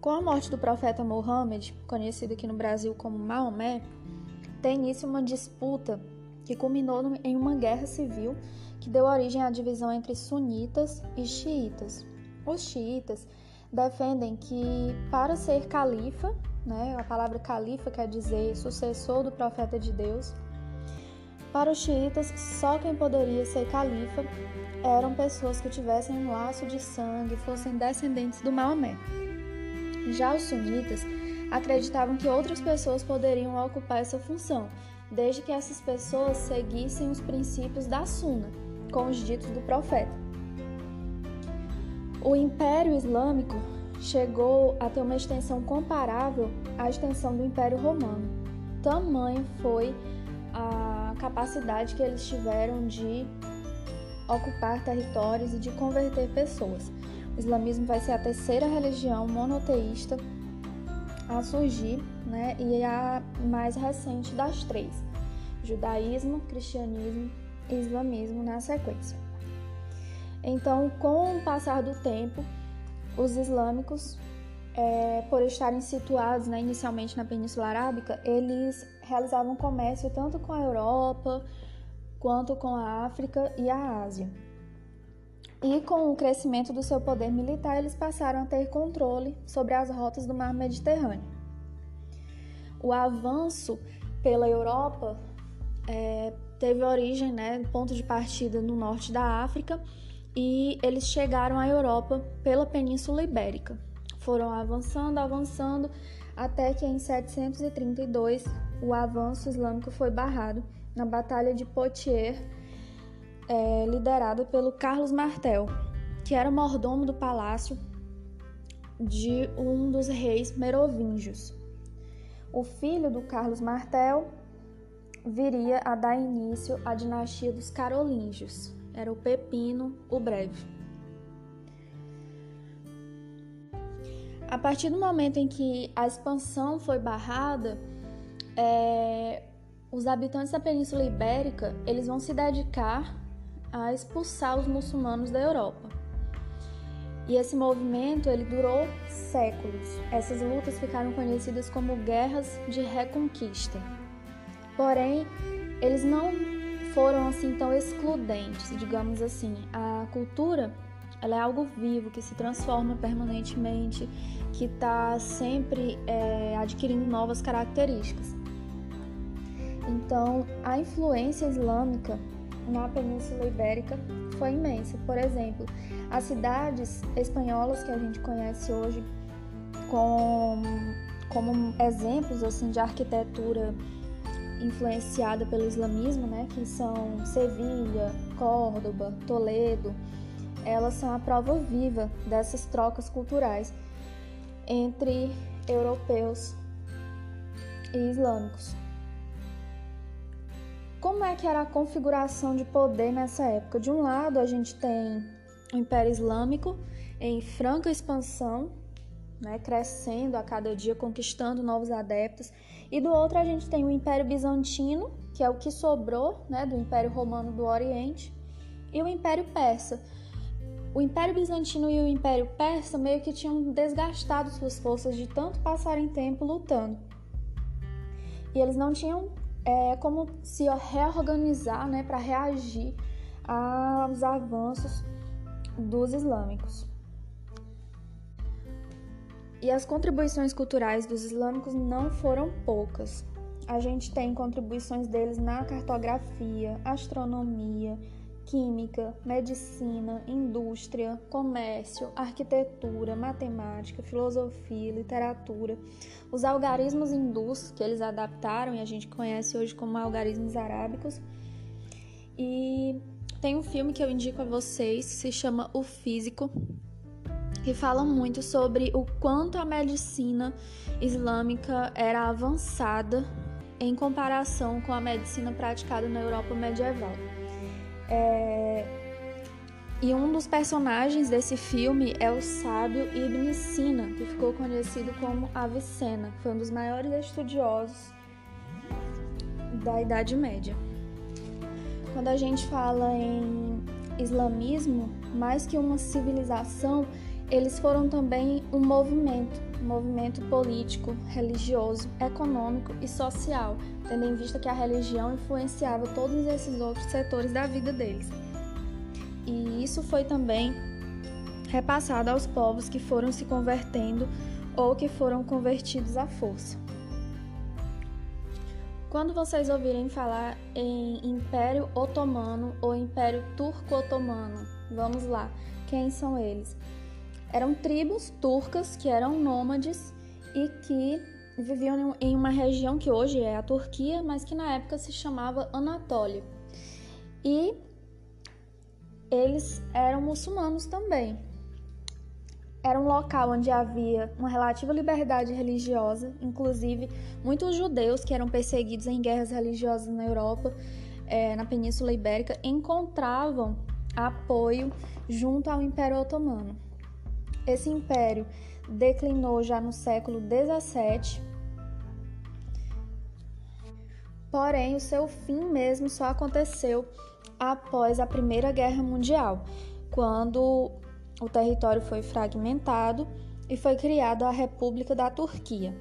Com a morte do profeta Mohammed, conhecido aqui no Brasil como Maomé, tem início uma disputa que culminou em uma guerra civil que deu origem à divisão entre sunitas e xiitas. Os xiitas defendem que para ser califa, né, a palavra califa quer dizer sucessor do profeta de Deus, para os xiitas só quem poderia ser califa eram pessoas que tivessem um laço de sangue, fossem descendentes do Maomé. Já os sunitas acreditavam que outras pessoas poderiam ocupar essa função, desde que essas pessoas seguissem os princípios da Sunna, com os ditos do profeta. O Império Islâmico chegou a ter uma extensão comparável à extensão do Império Romano. Tamanha foi a capacidade que eles tiveram de ocupar territórios e de converter pessoas. O islamismo vai ser a terceira religião monoteísta a surgir, né, e a mais recente das três: judaísmo, cristianismo e islamismo na sequência. Então, com o passar do tempo, os islâmicos, é, por estarem situados né, inicialmente na Península Arábica, eles realizavam comércio tanto com a Europa quanto com a África e a Ásia. E com o crescimento do seu poder militar, eles passaram a ter controle sobre as rotas do mar Mediterrâneo. O avanço pela Europa é, teve origem, né, ponto de partida no norte da África, e eles chegaram à Europa pela Península Ibérica. Foram avançando, avançando, até que em 732 o avanço islâmico foi barrado na Batalha de Poitiers é, liderada pelo Carlos Martel, que era mordomo do palácio de um dos reis merovingios. O filho do Carlos Martel viria a dar início à dinastia dos carolíngios. Era o Pepino o Breve. A partir do momento em que a expansão foi barrada, é, os habitantes da Península Ibérica eles vão se dedicar a expulsar os muçulmanos da Europa. E esse movimento ele durou séculos. Essas lutas ficaram conhecidas como guerras de reconquista. Porém, eles não foram assim tão excludentes, digamos assim. A cultura ela é algo vivo que se transforma permanentemente, que está sempre é, adquirindo novas características. Então, a influência islâmica na Península Ibérica foi imensa. Por exemplo, as cidades espanholas que a gente conhece hoje com, como exemplos assim de arquitetura influenciada pelo islamismo, né, que são Sevilha, Córdoba, Toledo, elas são a prova viva dessas trocas culturais entre europeus e islâmicos. Como é que era a configuração de poder nessa época? De um lado, a gente tem o Império Islâmico em franca expansão, né, crescendo a cada dia, conquistando novos adeptos, e do outro a gente tem o Império Bizantino, que é o que sobrou né, do Império Romano do Oriente, e o Império Persa. O Império Bizantino e o Império Persa meio que tinham desgastado suas forças de tanto passarem tempo lutando. E eles não tinham é como se reorganizar né, para reagir aos avanços dos islâmicos. E as contribuições culturais dos islâmicos não foram poucas. A gente tem contribuições deles na cartografia, astronomia, química, medicina, indústria, comércio, arquitetura, matemática, filosofia, literatura, os algarismos hindus que eles adaptaram e a gente conhece hoje como algarismos arábicos. E tem um filme que eu indico a vocês se chama O Físico, que fala muito sobre o quanto a medicina islâmica era avançada em comparação com a medicina praticada na Europa medieval. É... E um dos personagens desse filme é o sábio Ibn Sina, que ficou conhecido como Avicena, foi um dos maiores estudiosos da Idade Média. Quando a gente fala em islamismo, mais que uma civilização, eles foram também um movimento, um movimento político, religioso, econômico e social, tendo em vista que a religião influenciava todos esses outros setores da vida deles. E isso foi também repassado aos povos que foram se convertendo ou que foram convertidos à força. Quando vocês ouvirem falar em Império Otomano ou Império Turco-Otomano, vamos lá, quem são eles? Eram tribos turcas que eram nômades e que viviam em uma região que hoje é a Turquia, mas que na época se chamava Anatólia. E eles eram muçulmanos também. Era um local onde havia uma relativa liberdade religiosa, inclusive muitos judeus que eram perseguidos em guerras religiosas na Europa, é, na Península Ibérica, encontravam apoio junto ao Império Otomano. Esse império declinou já no século XVII, porém o seu fim mesmo só aconteceu após a Primeira Guerra Mundial, quando o território foi fragmentado e foi criada a República da Turquia.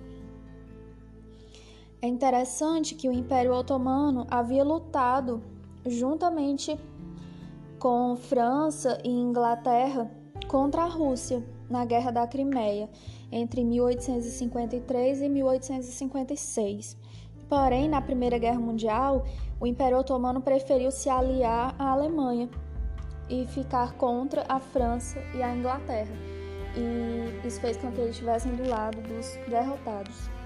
É interessante que o Império Otomano havia lutado juntamente com França e Inglaterra contra a Rússia na Guerra da Crimeia, entre 1853 e 1856. Porém, na Primeira Guerra Mundial, o Império Otomano preferiu se aliar à Alemanha e ficar contra a França e a Inglaterra. E isso fez com que eles estivessem do lado dos derrotados.